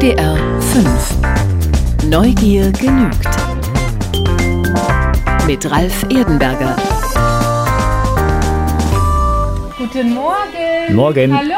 WDR 5 Neugier genügt. Mit Ralf Erdenberger. Guten Morgen. Morgen. Hallo.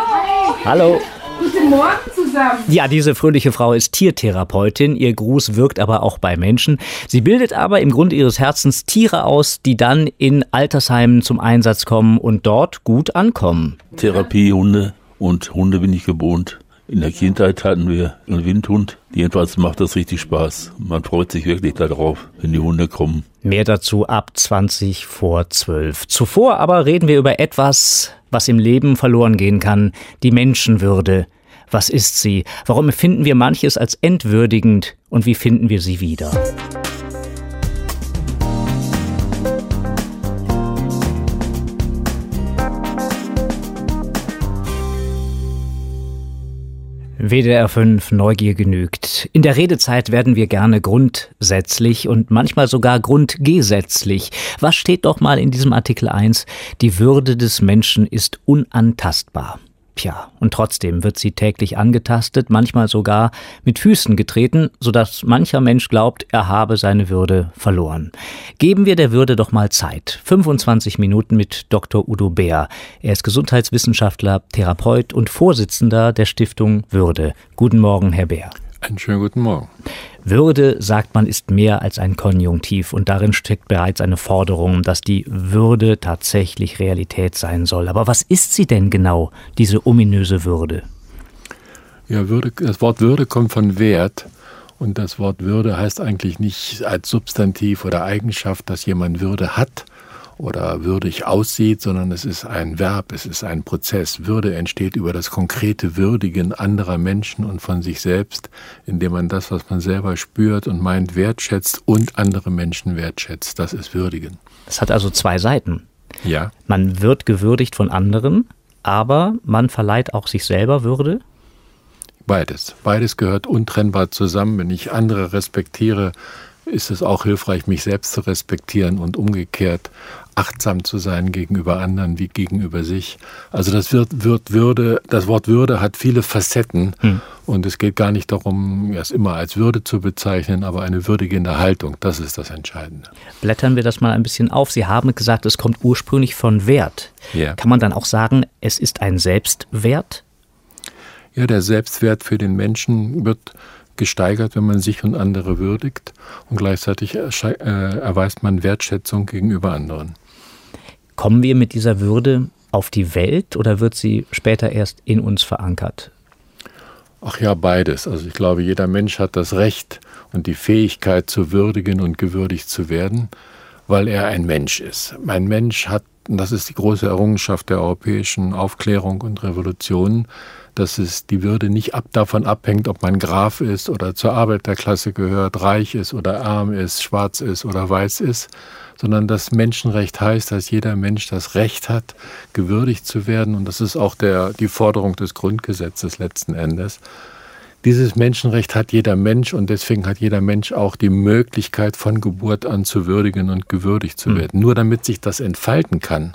Hallo. Guten Morgen zusammen. Ja, diese fröhliche Frau ist Tiertherapeutin. Ihr Gruß wirkt aber auch bei Menschen. Sie bildet aber im Grunde ihres Herzens Tiere aus, die dann in Altersheimen zum Einsatz kommen und dort gut ankommen. Therapiehunde und Hunde bin ich gewohnt. In der Kindheit hatten wir einen Windhund. Jedenfalls macht das richtig Spaß. Man freut sich wirklich darauf, wenn die Hunde kommen. Mehr dazu ab 20 vor 12. Zuvor aber reden wir über etwas, was im Leben verloren gehen kann, die Menschenwürde. Was ist sie? Warum empfinden wir manches als entwürdigend und wie finden wir sie wieder? WDR 5 Neugier genügt. In der Redezeit werden wir gerne grundsätzlich und manchmal sogar grundgesetzlich. Was steht doch mal in diesem Artikel 1? Die Würde des Menschen ist unantastbar. Tja, und trotzdem wird sie täglich angetastet, manchmal sogar mit Füßen getreten, sodass mancher Mensch glaubt, er habe seine Würde verloren. Geben wir der Würde doch mal Zeit. 25 Minuten mit Dr. Udo Bär. Er ist Gesundheitswissenschaftler, Therapeut und Vorsitzender der Stiftung Würde. Guten Morgen, Herr Bär. Einen schönen guten Morgen. Würde, sagt man, ist mehr als ein Konjunktiv und darin steckt bereits eine Forderung, dass die Würde tatsächlich Realität sein soll. Aber was ist sie denn genau, diese ominöse Würde? Ja, Würde, das Wort Würde kommt von Wert und das Wort Würde heißt eigentlich nicht als Substantiv oder Eigenschaft, dass jemand Würde hat, oder würdig aussieht, sondern es ist ein Verb, es ist ein Prozess. Würde entsteht über das konkrete Würdigen anderer Menschen und von sich selbst, indem man das, was man selber spürt und meint, wertschätzt und andere Menschen wertschätzt. Das ist Würdigen. Das hat also zwei Seiten. Ja. Man wird gewürdigt von anderen, aber man verleiht auch sich selber Würde. Beides. Beides gehört untrennbar zusammen. Wenn ich andere respektiere, ist es auch hilfreich, mich selbst zu respektieren und umgekehrt achtsam zu sein gegenüber anderen wie gegenüber sich. Also das wird, wird Würde, das Wort Würde hat viele Facetten hm. und es geht gar nicht darum, es immer als Würde zu bezeichnen, aber eine würdigende Haltung, das ist das Entscheidende. Blättern wir das mal ein bisschen auf. Sie haben gesagt, es kommt ursprünglich von Wert. Ja. Kann man dann auch sagen, es ist ein Selbstwert? Ja, der Selbstwert für den Menschen wird gesteigert, wenn man sich und andere würdigt und gleichzeitig äh, erweist man Wertschätzung gegenüber anderen. Kommen wir mit dieser Würde auf die Welt oder wird sie später erst in uns verankert? Ach ja, beides. Also ich glaube, jeder Mensch hat das Recht und die Fähigkeit zu würdigen und gewürdigt zu werden, weil er ein Mensch ist. Ein Mensch hat, und das ist die große Errungenschaft der europäischen Aufklärung und Revolution, dass es die Würde nicht ab davon abhängt, ob man Graf ist oder zur Arbeiterklasse gehört, reich ist oder arm ist, schwarz ist oder weiß ist, sondern das Menschenrecht heißt, dass jeder Mensch das Recht hat, gewürdigt zu werden. Und das ist auch der, die Forderung des Grundgesetzes letzten Endes. Dieses Menschenrecht hat jeder Mensch und deswegen hat jeder Mensch auch die Möglichkeit, von Geburt an zu würdigen und gewürdigt zu hm. werden. Mhm. Nur damit sich das entfalten kann,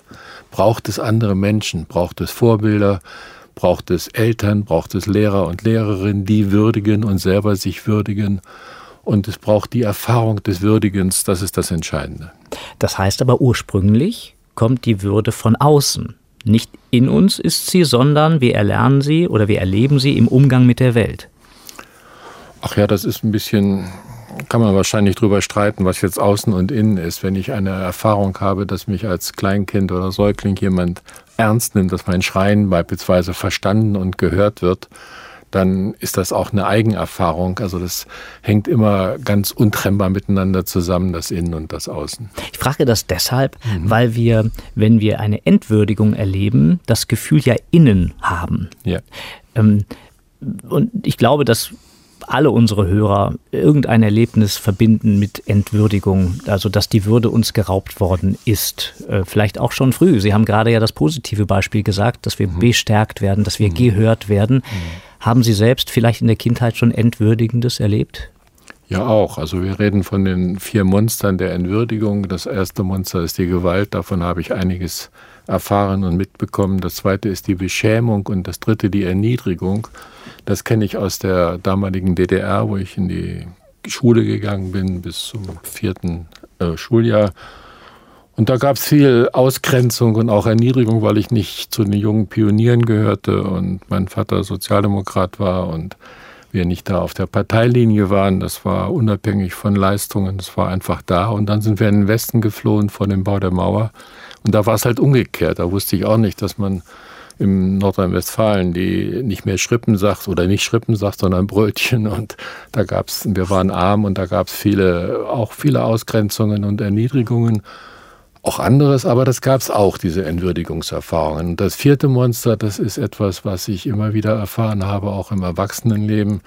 braucht es andere Menschen, braucht es Vorbilder, braucht es Eltern, braucht es Lehrer und Lehrerinnen, die würdigen und selber sich würdigen. Und es braucht die Erfahrung des Würdigens, das ist das Entscheidende. Das heißt aber ursprünglich kommt die Würde von außen. Nicht in uns ist sie, sondern wir erlernen sie oder wir erleben sie im Umgang mit der Welt. Ach ja, das ist ein bisschen, kann man wahrscheinlich drüber streiten, was jetzt außen und innen ist. Wenn ich eine Erfahrung habe, dass mich als Kleinkind oder Säugling jemand ernst nimmt, dass mein Schreien beispielsweise verstanden und gehört wird, dann ist das auch eine Eigenerfahrung. Also das hängt immer ganz untrennbar miteinander zusammen, das Innen und das Außen. Ich frage das deshalb, mhm. weil wir, wenn wir eine Entwürdigung erleben, das Gefühl ja innen haben. Ja. Ähm, und ich glaube, dass alle unsere Hörer irgendein Erlebnis verbinden mit Entwürdigung, also dass die Würde uns geraubt worden ist. Äh, vielleicht auch schon früh. Sie haben gerade ja das positive Beispiel gesagt, dass wir mhm. bestärkt werden, dass wir mhm. gehört werden. Mhm. Haben Sie selbst vielleicht in der Kindheit schon Entwürdigendes erlebt? Ja, auch. Also wir reden von den vier Monstern der Entwürdigung. Das erste Monster ist die Gewalt. Davon habe ich einiges erfahren und mitbekommen. Das zweite ist die Beschämung und das dritte die Erniedrigung. Das kenne ich aus der damaligen DDR, wo ich in die Schule gegangen bin bis zum vierten äh, Schuljahr. Und da gab es viel Ausgrenzung und auch Erniedrigung, weil ich nicht zu den jungen Pionieren gehörte und mein Vater Sozialdemokrat war und wir nicht da auf der Parteilinie waren. Das war unabhängig von Leistungen, das war einfach da. Und dann sind wir in den Westen geflohen vor dem Bau der Mauer. Und da war es halt umgekehrt. Da wusste ich auch nicht, dass man im Nordrhein-Westfalen, die nicht mehr Schrippen sagt oder nicht Schrippen sagt, sondern Brötchen. Und da gab es, wir waren arm und da gab es viele, auch viele Ausgrenzungen und Erniedrigungen. Auch anderes, aber das gab es auch, diese Entwürdigungserfahrungen. Das vierte Monster, das ist etwas, was ich immer wieder erfahren habe, auch im Erwachsenenleben.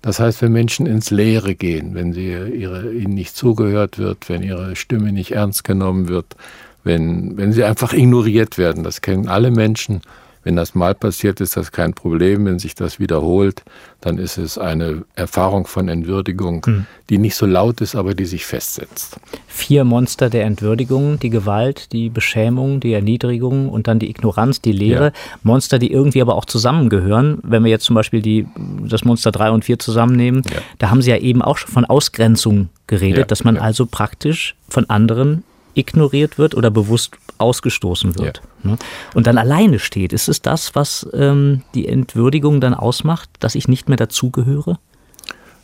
Das heißt, wenn Menschen ins Leere gehen, wenn sie ihre, ihnen nicht zugehört wird, wenn ihre Stimme nicht ernst genommen wird, wenn, wenn sie einfach ignoriert werden. Das kennen alle Menschen. Wenn das mal passiert, ist das kein Problem. Wenn sich das wiederholt, dann ist es eine Erfahrung von Entwürdigung, hm. die nicht so laut ist, aber die sich festsetzt. Vier Monster der Entwürdigung, die Gewalt, die Beschämung, die Erniedrigung und dann die Ignoranz, die Leere. Ja. Monster, die irgendwie aber auch zusammengehören. Wenn wir jetzt zum Beispiel die, das Monster 3 und 4 zusammennehmen, ja. da haben Sie ja eben auch schon von Ausgrenzung geredet, ja. dass man also praktisch von anderen ignoriert wird oder bewusst ausgestoßen wird. Ja. Ne? Und dann alleine steht. Ist es das, was ähm, die Entwürdigung dann ausmacht, dass ich nicht mehr dazugehöre?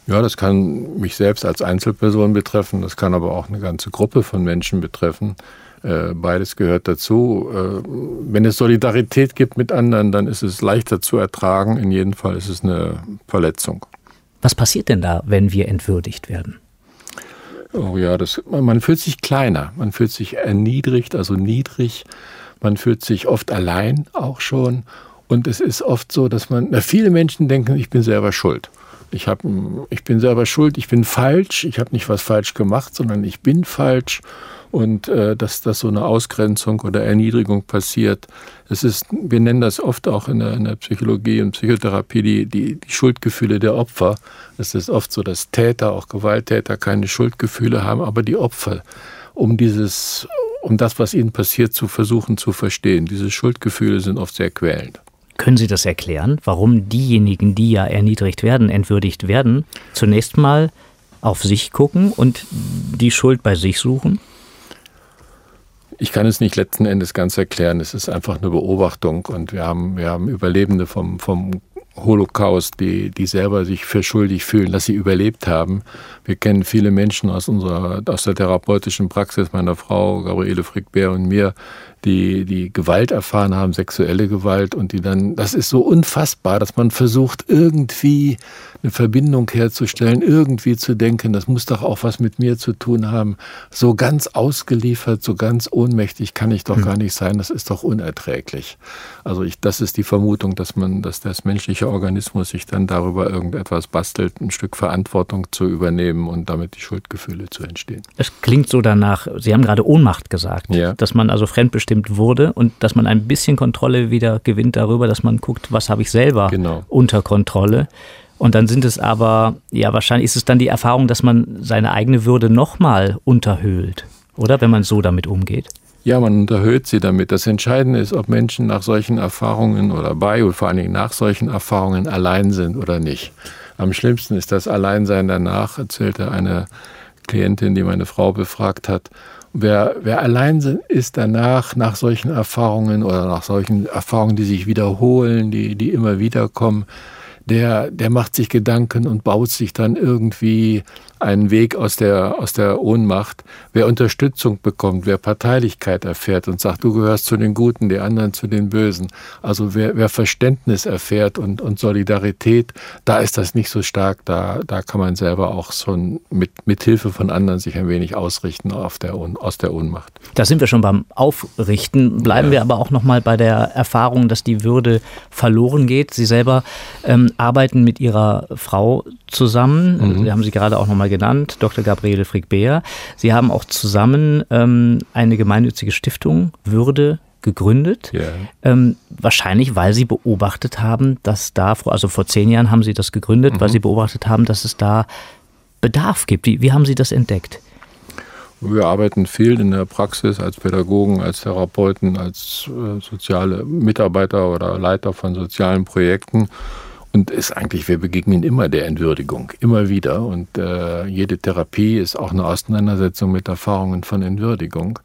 Ja, das kann mich selbst als Einzelperson betreffen, das kann aber auch eine ganze Gruppe von Menschen betreffen. Äh, beides gehört dazu. Äh, wenn es Solidarität gibt mit anderen, dann ist es leichter zu ertragen. In jedem Fall ist es eine Verletzung. Was passiert denn da, wenn wir entwürdigt werden? Oh ja, das, man fühlt sich kleiner, man fühlt sich erniedrigt, also niedrig, man fühlt sich oft allein auch schon. Und es ist oft so, dass man, na, viele Menschen denken, ich bin selber schuld. Ich, hab, ich bin selber schuld, ich bin falsch, ich habe nicht was falsch gemacht, sondern ich bin falsch und äh, dass das so eine Ausgrenzung oder Erniedrigung passiert. Es ist, wir nennen das oft auch in der, in der Psychologie und Psychotherapie die, die, die, Schuldgefühle der Opfer. Es ist oft so, dass Täter, auch Gewalttäter, keine Schuldgefühle haben, aber die Opfer, um dieses, um das, was ihnen passiert, zu versuchen zu verstehen. Diese Schuldgefühle sind oft sehr quälend. Können Sie das erklären, warum diejenigen, die ja erniedrigt werden, entwürdigt werden, zunächst mal auf sich gucken und die Schuld bei sich suchen? Ich kann es nicht letzten Endes ganz erklären. Es ist einfach eine Beobachtung und wir haben, wir haben Überlebende vom, vom Holocaust, die, die selber sich für schuldig fühlen, dass sie überlebt haben. Wir kennen viele Menschen aus unserer, aus der therapeutischen Praxis meiner Frau, Gabriele Frick-Bär und mir, die, die Gewalt erfahren haben, sexuelle Gewalt und die dann, das ist so unfassbar, dass man versucht, irgendwie eine Verbindung herzustellen, irgendwie zu denken, das muss doch auch was mit mir zu tun haben. So ganz ausgeliefert, so ganz ohnmächtig kann ich doch hm. gar nicht sein, das ist doch unerträglich. Also ich, das ist die Vermutung, dass man, dass das menschliche Organismus sich dann darüber irgendetwas bastelt, ein Stück Verantwortung zu übernehmen und damit die Schuldgefühle zu entstehen. Es klingt so danach, Sie haben gerade Ohnmacht gesagt, ja. dass man also fremdbestimmt abgestimmt wurde und dass man ein bisschen Kontrolle wieder gewinnt darüber, dass man guckt, was habe ich selber genau. unter Kontrolle. Und dann sind es aber, ja, wahrscheinlich ist es dann die Erfahrung, dass man seine eigene Würde nochmal unterhöhlt, oder? Wenn man so damit umgeht. Ja, man unterhöht sie damit. Das Entscheidende ist, ob Menschen nach solchen Erfahrungen oder bei und vor allen Dingen nach solchen Erfahrungen allein sind oder nicht. Am schlimmsten ist das Alleinsein danach, erzählte eine Klientin, die meine Frau befragt hat. Wer, wer allein ist danach, nach solchen Erfahrungen oder nach solchen Erfahrungen, die sich wiederholen, die, die immer wieder kommen, der, der macht sich Gedanken und baut sich dann irgendwie einen Weg aus der, aus der Ohnmacht. Wer Unterstützung bekommt, wer Parteilichkeit erfährt und sagt, du gehörst zu den Guten, die anderen zu den Bösen. Also wer, wer Verständnis erfährt und, und Solidarität, da ist das nicht so stark. Da, da kann man selber auch schon mit, mit Hilfe von anderen sich ein wenig ausrichten auf der, aus der Ohnmacht. Da sind wir schon beim Aufrichten. Bleiben ja. wir aber auch noch mal bei der Erfahrung, dass die Würde verloren geht. Sie selber ähm, arbeiten mit Ihrer Frau zusammen. Mhm. Sie haben sie gerade auch noch mal genannt, Dr. Gabriele Frick-Beer. Sie haben auch zusammen ähm, eine gemeinnützige Stiftung Würde gegründet. Yeah. Ähm, wahrscheinlich, weil Sie beobachtet haben, dass da, also vor zehn Jahren haben Sie das gegründet, mhm. weil Sie beobachtet haben, dass es da Bedarf gibt. Wie, wie haben Sie das entdeckt? Wir arbeiten viel in der Praxis als Pädagogen, als Therapeuten, als äh, soziale Mitarbeiter oder Leiter von sozialen Projekten. Und ist eigentlich, wir begegnen immer der Entwürdigung, immer wieder. Und äh, jede Therapie ist auch eine Auseinandersetzung mit Erfahrungen von Entwürdigung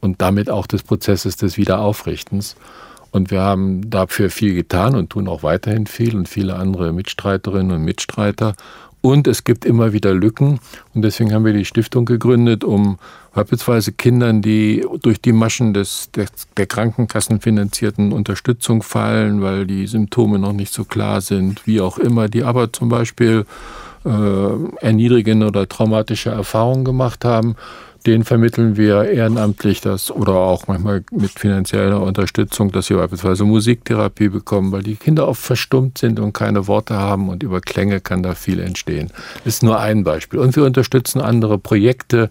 und damit auch des Prozesses des Wiederaufrichtens. Und wir haben dafür viel getan und tun auch weiterhin viel und viele andere Mitstreiterinnen und Mitstreiter. Und es gibt immer wieder Lücken. Und deswegen haben wir die Stiftung gegründet, um beispielsweise Kindern, die durch die Maschen des, der, der Krankenkassen finanzierten Unterstützung fallen, weil die Symptome noch nicht so klar sind, wie auch immer, die aber zum Beispiel äh, erniedrigende oder traumatische Erfahrungen gemacht haben, den vermitteln wir ehrenamtlich das oder auch manchmal mit finanzieller Unterstützung, dass sie beispielsweise Musiktherapie bekommen, weil die Kinder oft verstummt sind und keine Worte haben und über Klänge kann da viel entstehen. Das ist nur ein Beispiel. Und wir unterstützen andere Projekte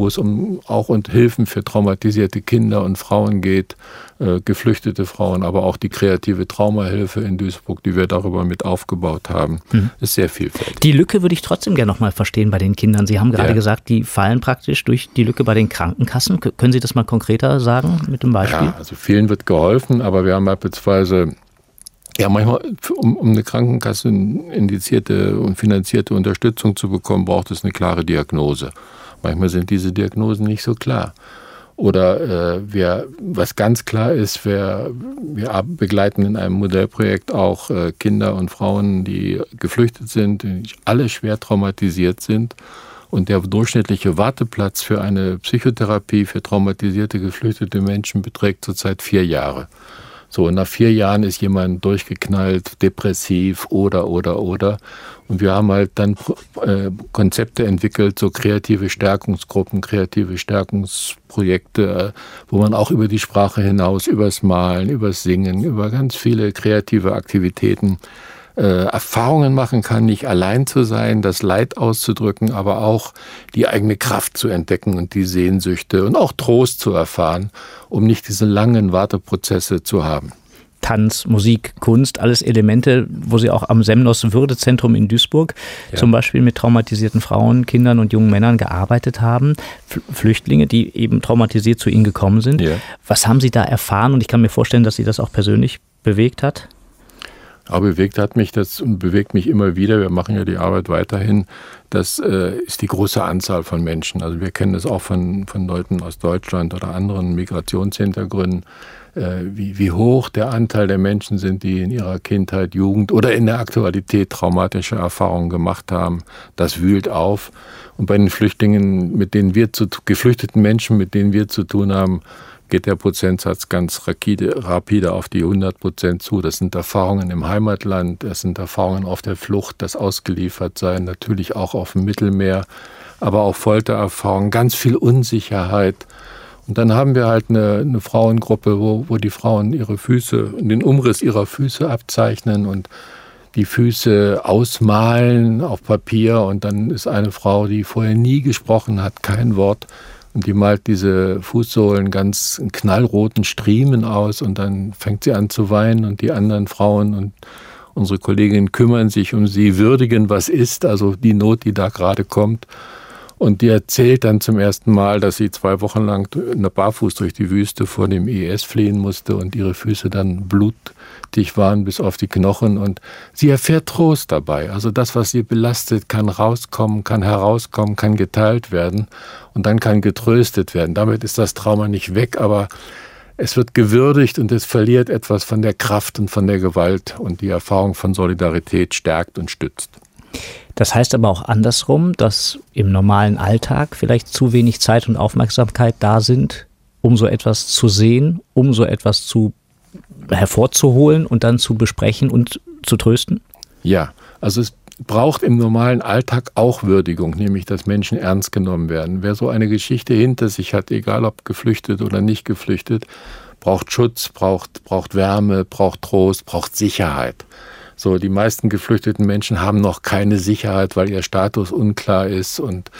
wo es um auch um Hilfen für traumatisierte Kinder und Frauen geht, äh, geflüchtete Frauen, aber auch die kreative Traumahilfe in Duisburg, die wir darüber mit aufgebaut haben, mhm. ist sehr vielfältig. Die Lücke würde ich trotzdem gerne noch mal verstehen bei den Kindern. Sie haben gerade ja. gesagt, die fallen praktisch durch die Lücke bei den Krankenkassen. Können Sie das mal konkreter sagen mit dem Beispiel? Ja, also vielen wird geholfen, aber wir haben beispielsweise ja, manchmal, um, um eine Krankenkasse indizierte und finanzierte Unterstützung zu bekommen, braucht es eine klare Diagnose. Manchmal sind diese Diagnosen nicht so klar. Oder äh, wir, was ganz klar ist, wir, wir begleiten in einem Modellprojekt auch äh, Kinder und Frauen, die geflüchtet sind, die alle schwer traumatisiert sind. Und der durchschnittliche Warteplatz für eine Psychotherapie für traumatisierte, geflüchtete Menschen beträgt zurzeit vier Jahre. So, nach vier Jahren ist jemand durchgeknallt, depressiv oder, oder, oder. Und wir haben halt dann äh, Konzepte entwickelt, so kreative Stärkungsgruppen, kreative Stärkungsprojekte, äh, wo man auch über die Sprache hinaus, übers Malen, übers Singen, über ganz viele kreative Aktivitäten äh, Erfahrungen machen kann, nicht allein zu sein, das Leid auszudrücken, aber auch die eigene Kraft zu entdecken und die Sehnsüchte und auch Trost zu erfahren, um nicht diese langen Warteprozesse zu haben. Tanz, Musik, Kunst, alles Elemente, wo Sie auch am Semnos Würdezentrum in Duisburg ja. zum Beispiel mit traumatisierten Frauen, Kindern und jungen Männern gearbeitet haben. Flüchtlinge, die eben traumatisiert zu Ihnen gekommen sind. Ja. Was haben Sie da erfahren? Und ich kann mir vorstellen, dass Sie das auch persönlich bewegt hat. Aber bewegt hat mich das und bewegt mich immer wieder. Wir machen ja die Arbeit weiterhin. Das äh, ist die große Anzahl von Menschen. Also wir kennen das auch von, von Leuten aus Deutschland oder anderen Migrationshintergründen, äh, wie, wie hoch der Anteil der Menschen sind, die in ihrer Kindheit, Jugend oder in der Aktualität traumatische Erfahrungen gemacht haben. Das wühlt auf. Und bei den Flüchtlingen, mit denen wir zu, geflüchteten Menschen, mit denen wir zu tun haben, geht der Prozentsatz ganz rapide, rapide auf die 100 Prozent zu. Das sind Erfahrungen im Heimatland, das sind Erfahrungen auf der Flucht, das Ausgeliefertsein, natürlich auch auf dem Mittelmeer, aber auch Foltererfahrungen, ganz viel Unsicherheit. Und dann haben wir halt eine, eine Frauengruppe, wo, wo die Frauen ihre Füße, den Umriss ihrer Füße abzeichnen und die Füße ausmalen auf Papier und dann ist eine Frau, die vorher nie gesprochen hat, kein Wort, und die malt diese Fußsohlen ganz in knallroten Striemen aus und dann fängt sie an zu weinen und die anderen Frauen und unsere Kolleginnen kümmern sich um sie, würdigen, was ist, also die Not, die da gerade kommt. Und die erzählt dann zum ersten Mal, dass sie zwei Wochen lang barfuß durch die Wüste vor dem IS fliehen musste und ihre Füße dann blutig waren bis auf die Knochen. Und sie erfährt Trost dabei. Also das, was sie belastet, kann rauskommen, kann herauskommen, kann geteilt werden und dann kann getröstet werden. Damit ist das Trauma nicht weg, aber es wird gewürdigt und es verliert etwas von der Kraft und von der Gewalt und die Erfahrung von Solidarität stärkt und stützt. Das heißt aber auch andersrum, dass im normalen Alltag vielleicht zu wenig Zeit und Aufmerksamkeit da sind, um so etwas zu sehen, um so etwas zu hervorzuholen und dann zu besprechen und zu trösten? Ja, also es braucht im normalen Alltag auch Würdigung, nämlich dass Menschen ernst genommen werden. Wer so eine Geschichte hinter sich hat, egal ob geflüchtet oder nicht geflüchtet, braucht Schutz, braucht, braucht Wärme, braucht Trost, braucht Sicherheit. So, die meisten geflüchteten Menschen haben noch keine Sicherheit, weil ihr Status unklar ist und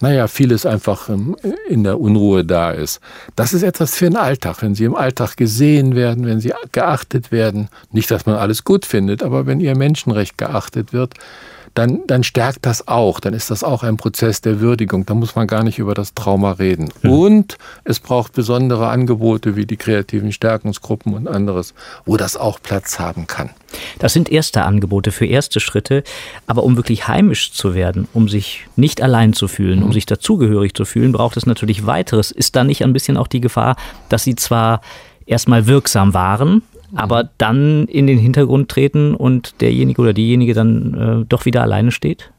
naja, vieles einfach ähm, in der Unruhe da ist. Das ist etwas für den Alltag, wenn sie im Alltag gesehen werden, wenn sie geachtet werden. Nicht, dass man alles gut findet, aber wenn ihr Menschenrecht geachtet wird, dann, dann stärkt das auch. Dann ist das auch ein Prozess der Würdigung. Da muss man gar nicht über das Trauma reden. Mhm. Und es braucht besondere Angebote wie die kreativen Stärkungsgruppen und anderes, wo das auch Platz haben kann. Das sind erste Angebote für erste Schritte. Aber um wirklich heimisch zu werden, um sich nicht allein zu fühlen, mhm. um sich dazugehörig zu fühlen, braucht es natürlich weiteres. Ist da nicht ein bisschen auch die Gefahr, dass Sie zwar erstmal wirksam waren, aber dann in den Hintergrund treten und derjenige oder diejenige dann äh, doch wieder alleine steht?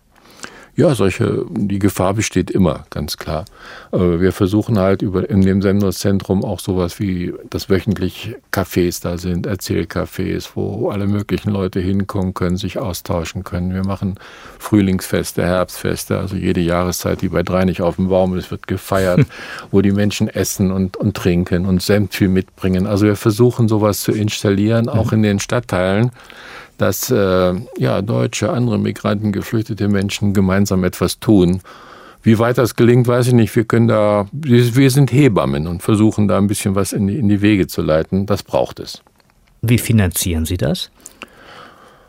Ja, solche, die Gefahr besteht immer, ganz klar. Wir versuchen halt über, in dem Senderzentrum auch sowas wie, dass wöchentlich Cafés da sind, Erzählcafés, wo alle möglichen Leute hinkommen können, sich austauschen können. Wir machen Frühlingsfeste, Herbstfeste, also jede Jahreszeit, die bei drei nicht auf dem Baum ist, wird gefeiert, wo die Menschen essen und, und trinken und Senf viel mitbringen. Also wir versuchen sowas zu installieren, auch in den Stadtteilen dass äh, ja, Deutsche, andere Migranten, geflüchtete Menschen gemeinsam etwas tun. Wie weit das gelingt, weiß ich nicht. Wir können da, wir sind Hebammen und versuchen da ein bisschen was in die, in die Wege zu leiten. Das braucht es. Wie finanzieren Sie das?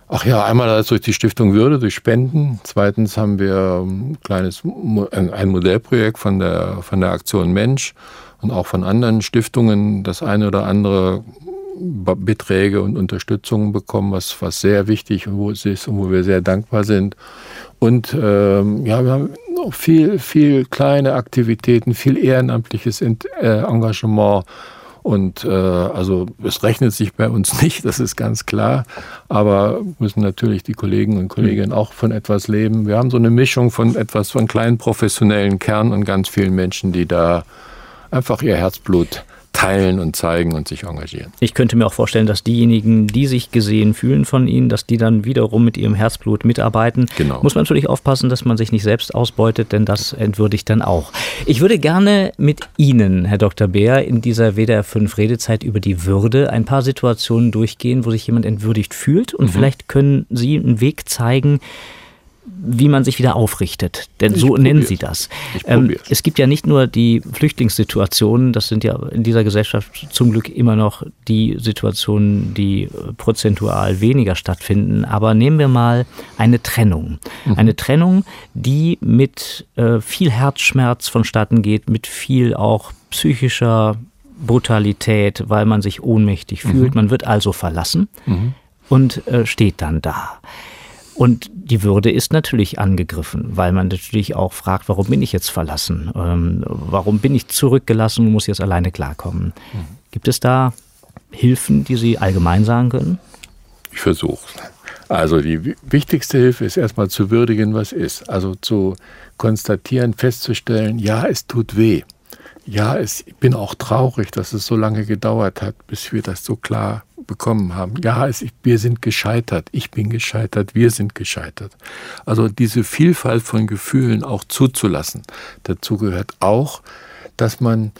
Ach ja, einmal durch die Stiftung Würde, durch Spenden. Zweitens haben wir ein kleines ein Modellprojekt von der, von der Aktion Mensch und auch von anderen Stiftungen. Das eine oder andere Beträge und Unterstützung bekommen, was, was sehr wichtig und wo es ist und wo wir sehr dankbar sind. Und ähm, ja, wir haben noch viel, viel kleine Aktivitäten, viel ehrenamtliches äh, Engagement. Und äh, also es rechnet sich bei uns nicht, das ist ganz klar. Aber müssen natürlich die Kollegen und Kolleginnen auch von etwas leben. Wir haben so eine Mischung von etwas von kleinen professionellen Kern und ganz vielen Menschen, die da einfach ihr Herzblut teilen und zeigen und sich engagieren. Ich könnte mir auch vorstellen, dass diejenigen, die sich gesehen fühlen von Ihnen, dass die dann wiederum mit ihrem Herzblut mitarbeiten. Genau. Muss man natürlich aufpassen, dass man sich nicht selbst ausbeutet, denn das entwürdigt dann auch. Ich würde gerne mit Ihnen, Herr Dr. Beer, in dieser WDR 5 Redezeit über die Würde ein paar Situationen durchgehen, wo sich jemand entwürdigt fühlt und mhm. vielleicht können Sie einen Weg zeigen, wie man sich wieder aufrichtet. Denn so nennen sie das. Ähm, es gibt ja nicht nur die Flüchtlingssituationen, das sind ja in dieser Gesellschaft zum Glück immer noch die Situationen, die äh, prozentual weniger stattfinden. Aber nehmen wir mal eine Trennung. Mhm. Eine Trennung, die mit äh, viel Herzschmerz vonstatten geht, mit viel auch psychischer Brutalität, weil man sich ohnmächtig mhm. fühlt. Man wird also verlassen mhm. und äh, steht dann da. Und die Würde ist natürlich angegriffen, weil man natürlich auch fragt, warum bin ich jetzt verlassen? Ähm, warum bin ich zurückgelassen und muss jetzt alleine klarkommen? Mhm. Gibt es da Hilfen, die Sie allgemein sagen können? Ich versuche. Also die wichtigste Hilfe ist erstmal zu würdigen, was ist. Also zu konstatieren, festzustellen, ja, es tut weh. Ja, es, ich bin auch traurig, dass es so lange gedauert hat, bis wir das so klar bekommen haben. Ja, es, wir sind gescheitert, ich bin gescheitert, wir sind gescheitert. Also diese Vielfalt von Gefühlen auch zuzulassen. Dazu gehört auch, dass man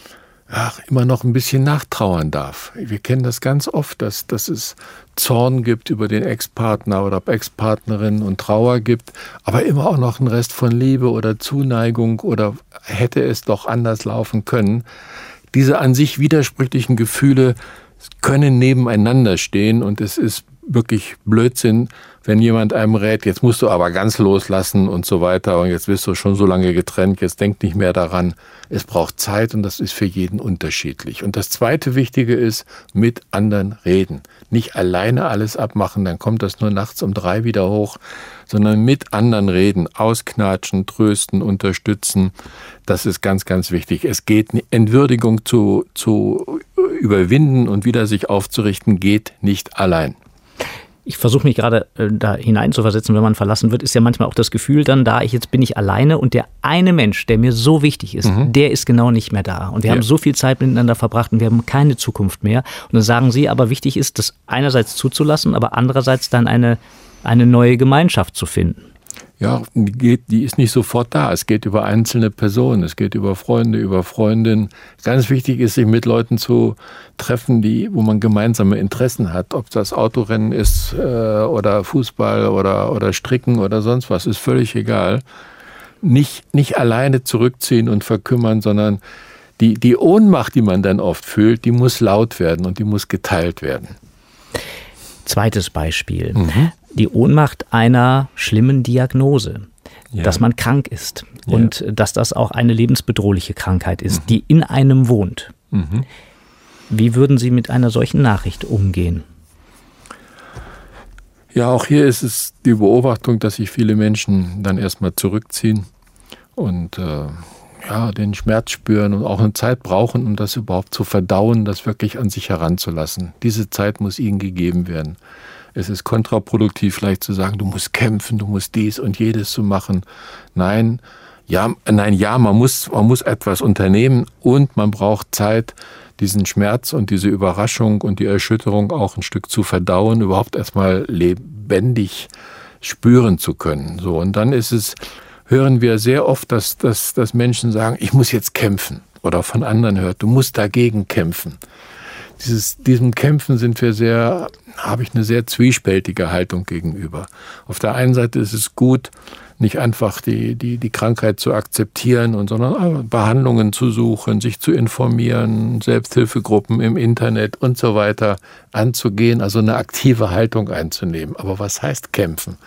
ach, immer noch ein bisschen nachtrauern darf. Wir kennen das ganz oft, dass, dass es Zorn gibt über den Ex-Partner oder Ex-Partnerin und Trauer gibt, aber immer auch noch ein Rest von Liebe oder Zuneigung oder hätte es doch anders laufen können. Diese an sich widersprüchlichen Gefühle können nebeneinander stehen und es ist wirklich Blödsinn, wenn jemand einem rät, jetzt musst du aber ganz loslassen und so weiter und jetzt bist du schon so lange getrennt, jetzt denk nicht mehr daran. Es braucht Zeit und das ist für jeden unterschiedlich. Und das zweite Wichtige ist, mit anderen reden. Nicht alleine alles abmachen, dann kommt das nur nachts um drei wieder hoch, sondern mit anderen reden, ausknatschen, trösten, unterstützen. Das ist ganz, ganz wichtig. Es geht, Entwürdigung zu, zu überwinden und wieder sich aufzurichten, geht nicht allein ich versuche mich gerade äh, da hineinzuversetzen, wenn man verlassen wird, ist ja manchmal auch das Gefühl dann da, ich jetzt bin ich alleine und der eine Mensch, der mir so wichtig ist, mhm. der ist genau nicht mehr da. Und wir ja. haben so viel Zeit miteinander verbracht und wir haben keine Zukunft mehr. Und dann sagen sie, aber wichtig ist, das einerseits zuzulassen, aber andererseits dann eine, eine neue Gemeinschaft zu finden ja, die, geht, die ist nicht sofort da. Es geht über einzelne Personen, es geht über Freunde, über Freundinnen. Ganz wichtig ist, sich mit Leuten zu treffen, die, wo man gemeinsame Interessen hat. Ob das Autorennen ist äh, oder Fußball oder, oder Stricken oder sonst was, ist völlig egal. Nicht, nicht alleine zurückziehen und verkümmern, sondern die, die Ohnmacht, die man dann oft fühlt, die muss laut werden und die muss geteilt werden. Zweites Beispiel. Mhm die Ohnmacht einer schlimmen Diagnose, Ja. dass man krank ist Ja. und dass das auch eine lebensbedrohliche Krankheit ist, die in einem wohnt. Mhm. Wie würden Sie mit einer solchen Nachricht umgehen? Ja, auch hier ist es die Beobachtung, dass sich viele Menschen dann erstmal zurückziehen und äh, ja, den Schmerz spüren und auch eine Zeit brauchen, um das überhaupt zu verdauen, das wirklich an sich heranzulassen. Diese Zeit muss ihnen gegeben werden. Es ist kontraproduktiv, vielleicht zu sagen, du musst kämpfen, du musst dies und jedes zu machen. Nein, ja, nein, ja, man muss, man muss etwas unternehmen und man braucht Zeit, diesen Schmerz und diese Überraschung und die Erschütterung auch ein Stück zu verdauen, überhaupt erstmal lebendig spüren zu können. So, und dann ist es, hören wir sehr oft, dass, dass, dass Menschen sagen, ich muss jetzt kämpfen. Oder von anderen hört, du musst dagegen kämpfen. Dieses, diesem Kämpfen sind wir sehr, habe ich eine sehr zwiespältige Haltung gegenüber. Auf der einen Seite ist es gut, nicht einfach die, die, die Krankheit zu akzeptieren und sondern Behandlungen zu suchen, sich zu informieren, Selbsthilfegruppen im Internet und so weiter anzugehen, also eine aktive Haltung einzunehmen. Aber was heißt kämpfen?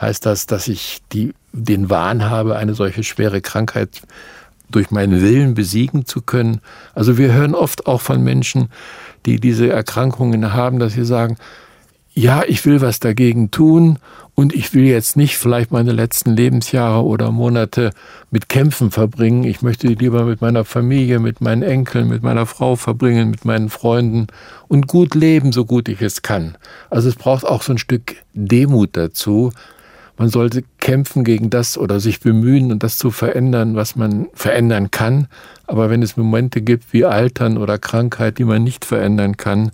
Heißt das, dass ich die, den Wahn habe, eine solche schwere Krankheit durch meinen Willen besiegen zu können? Also wir hören oft auch von Menschen, die diese Erkrankungen haben, dass sie sagen, ja, ich will was dagegen tun und ich will jetzt nicht vielleicht meine letzten Lebensjahre oder Monate mit Kämpfen verbringen. Ich möchte die lieber mit meiner Familie, mit meinen Enkeln, mit meiner Frau verbringen, mit meinen Freunden und gut leben, so gut ich es kann. Also es braucht auch so ein Stück Demut dazu. Man sollte kämpfen gegen das oder sich bemühen und das zu verändern, was man verändern kann. Aber wenn es Momente gibt wie Altern oder Krankheit, die man nicht verändern kann,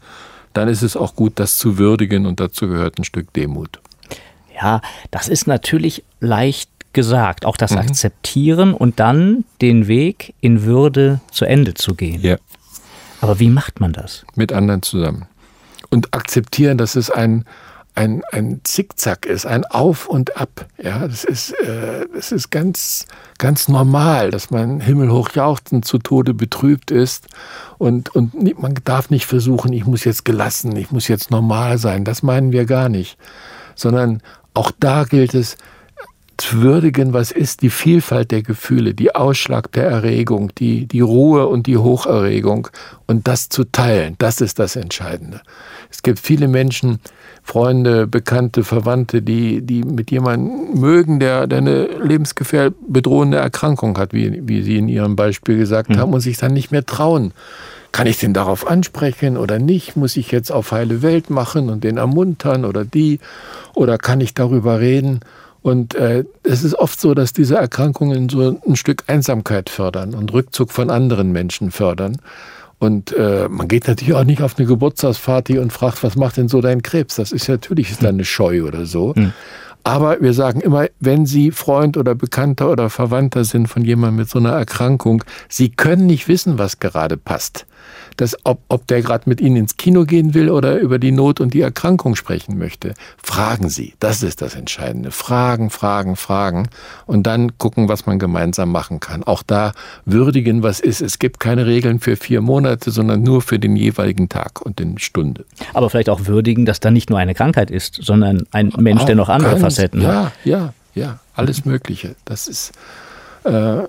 dann ist es auch gut, das zu würdigen und dazu gehört ein Stück Demut. Ja, das ist natürlich leicht gesagt, auch das Akzeptieren und dann den Weg in Würde zu Ende zu gehen. Ja. Aber wie macht man das? Mit anderen zusammen. Und akzeptieren, dass es ein, ein, ein Zickzack ist, ein Auf und Ab. Ja, das ist, äh, das ist ganz, ganz normal, dass man himmelhoch jauchzend zu Tode betrübt ist. Und, und man darf nicht versuchen, ich muss jetzt gelassen, ich muss jetzt normal sein. Das meinen wir gar nicht. Sondern auch da gilt es, zu würdigen, was ist die Vielfalt der Gefühle, die Ausschlag der Erregung, die, die Ruhe und die Hocherregung und das zu teilen, das ist das Entscheidende. Es gibt viele Menschen, Freunde, Bekannte, Verwandte, die, die mit jemandem mögen, der, der eine lebensgefährlich bedrohende Erkrankung hat, wie, wie Sie in Ihrem Beispiel gesagt haben, und sich dann nicht mehr trauen. Kann ich den darauf ansprechen oder nicht? Muss ich jetzt auf heile Welt machen und den ermuntern oder die? Oder kann ich darüber reden? Und äh, es ist oft so, dass diese Erkrankungen so ein Stück Einsamkeit fördern und Rückzug von anderen Menschen fördern. Und äh, man geht natürlich auch nicht auf eine Geburtstagsparty und fragt, was macht denn so dein Krebs? Das ist natürlich ist da eine Scheu oder so. Aber wir sagen immer, wenn Sie Freund oder Bekannter oder Verwandter sind von jemandem mit so einer Erkrankung, Sie können nicht wissen, was gerade passt. Das, ob, ob der gerade mit Ihnen ins Kino gehen will oder über die Not und die Erkrankung sprechen möchte. Fragen Sie, das ist das Entscheidende. Fragen, fragen, fragen und dann gucken, was man gemeinsam machen kann. Auch da würdigen, was ist. Es gibt keine Regeln für vier Monate, sondern nur für den jeweiligen Tag und den Stunde. Aber vielleicht auch würdigen, dass da nicht nur eine Krankheit ist, sondern ein Mensch, der noch andere Ganz- Facetten hat. Ja, ja, ja, alles Mögliche. Das ist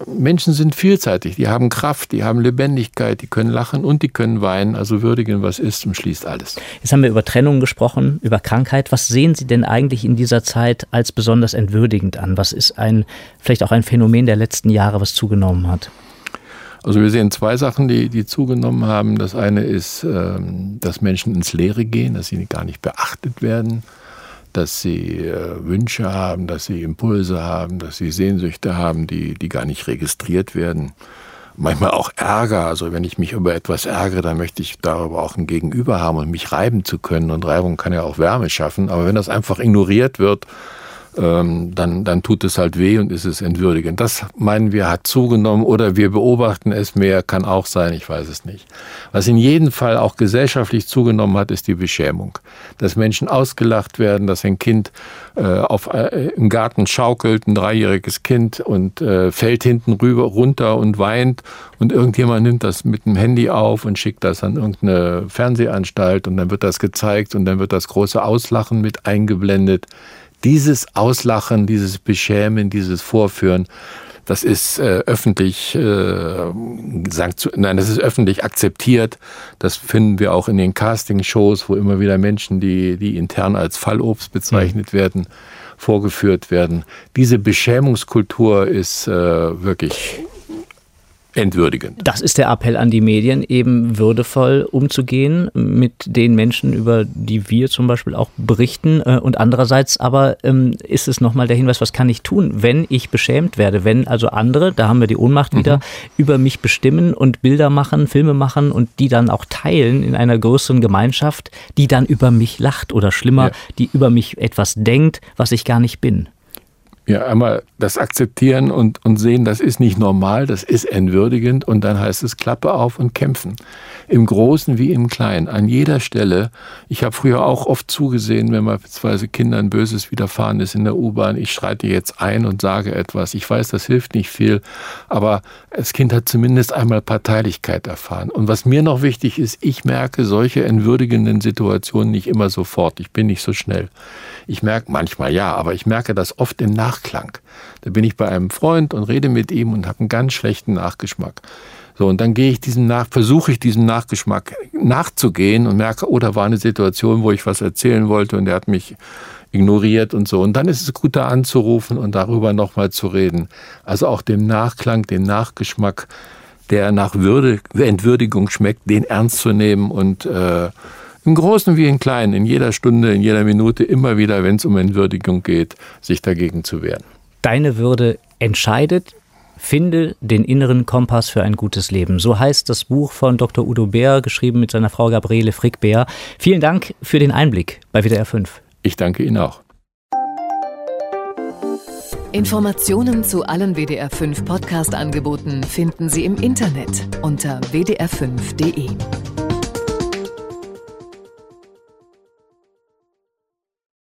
Menschen sind vielseitig, die haben Kraft, die haben Lebendigkeit, die können lachen und die können weinen. Also würdigen, was ist, umschließt alles. Jetzt haben wir über Trennung gesprochen, über Krankheit. Was sehen Sie denn eigentlich in dieser Zeit als besonders entwürdigend an? Was ist ein, vielleicht auch ein Phänomen der letzten Jahre, was zugenommen hat? Also wir sehen zwei Sachen, die, die zugenommen haben. Das eine ist, ähm, dass Menschen ins Leere gehen, dass sie gar nicht beachtet werden, dass sie äh, Wünsche haben, dass sie Impulse haben, dass sie Sehnsüchte haben, die, die gar nicht registriert werden. Manchmal auch Ärger. Also wenn ich mich über etwas ärgere, dann möchte ich darüber auch ein Gegenüber haben und mich reiben zu können. Und Reibung kann ja auch Wärme schaffen. Aber wenn das einfach ignoriert wird, ähm, dann, dann tut es halt weh und ist es entwürdigend. Das meinen wir hat zugenommen oder wir beobachten es mehr, kann auch sein, ich weiß es nicht. Was in jedem Fall auch gesellschaftlich zugenommen hat, ist die Beschämung. Dass Menschen ausgelacht werden, dass ein Kind äh, auf, äh, im Garten schaukelt, ein dreijähriges Kind und äh, fällt hinten rüber runter und weint und irgendjemand nimmt das mit dem Handy auf und schickt das an irgendeine Fernsehanstalt und dann wird das gezeigt und dann wird das große Auslachen mit eingeblendet dieses Auslachen, dieses Beschämen, dieses Vorführen, das ist äh, öffentlich, äh, nein, das ist öffentlich akzeptiert. Das finden wir auch in den Castingshows, wo immer wieder Menschen, die, die intern als Fallobst bezeichnet mhm. werden, vorgeführt werden. Diese Beschämungskultur ist äh, wirklich entwürdigend. Das ist der Appell an die Medien, eben würdevoll umzugehen mit den Menschen, über die wir zum Beispiel auch berichten. Äh, und andererseits aber ähm, ist es nochmal der Hinweis, was kann ich tun, wenn ich beschämt werde, wenn also andere, da haben wir die Ohnmacht mhm. wieder, über mich bestimmen und Bilder machen, Filme machen und die dann auch teilen in einer größeren Gemeinschaft, die dann über mich lacht oder schlimmer, ja. die über mich etwas denkt, was ich gar nicht bin ja, einmal das akzeptieren und, und sehen, das ist nicht normal, das ist entwürdigend und dann heißt es Klappe auf und kämpfen. Im Großen wie im Kleinen, an jeder Stelle. Ich habe früher auch oft zugesehen, wenn beispielsweise Kindern Böses widerfahren ist in der U-Bahn. Ich schreite jetzt ein und sage etwas. Ich weiß, das hilft nicht viel, aber das Kind hat zumindest einmal Parteilichkeit erfahren. Und was mir noch wichtig ist, ich merke solche entwürdigenden Situationen nicht immer sofort. Ich bin nicht so schnell. Ich merke manchmal ja, aber ich merke das oft im Nachklang. Da bin ich bei einem Freund und rede mit ihm und habe einen ganz schlechten Nachgeschmack. So, und dann gehe ich diesem nach, versuche ich diesem Nachgeschmack nachzugehen und merke, oh, da war eine Situation, wo ich was erzählen wollte und der hat mich ignoriert und so. Und dann ist es gut, da anzurufen und darüber nochmal zu reden. Also auch dem Nachklang, dem Nachgeschmack, der nach Würde, Entwürdigung schmeckt, den ernst zu nehmen und äh, im Großen wie im Kleinen, in jeder Stunde, in jeder Minute, immer wieder, wenn es um Entwürdigung geht, sich dagegen zu wehren. Deine Würde entscheidet. Finde den inneren Kompass für ein gutes Leben. So heißt das Buch von Dr. Udo Bär, geschrieben mit seiner Frau Gabriele Frick-Bär. Vielen Dank für den Einblick bei WDR 5. Ich danke Ihnen auch. Informationen zu allen WDR 5 Podcast-Angeboten finden Sie im Internet unter wdr5.de.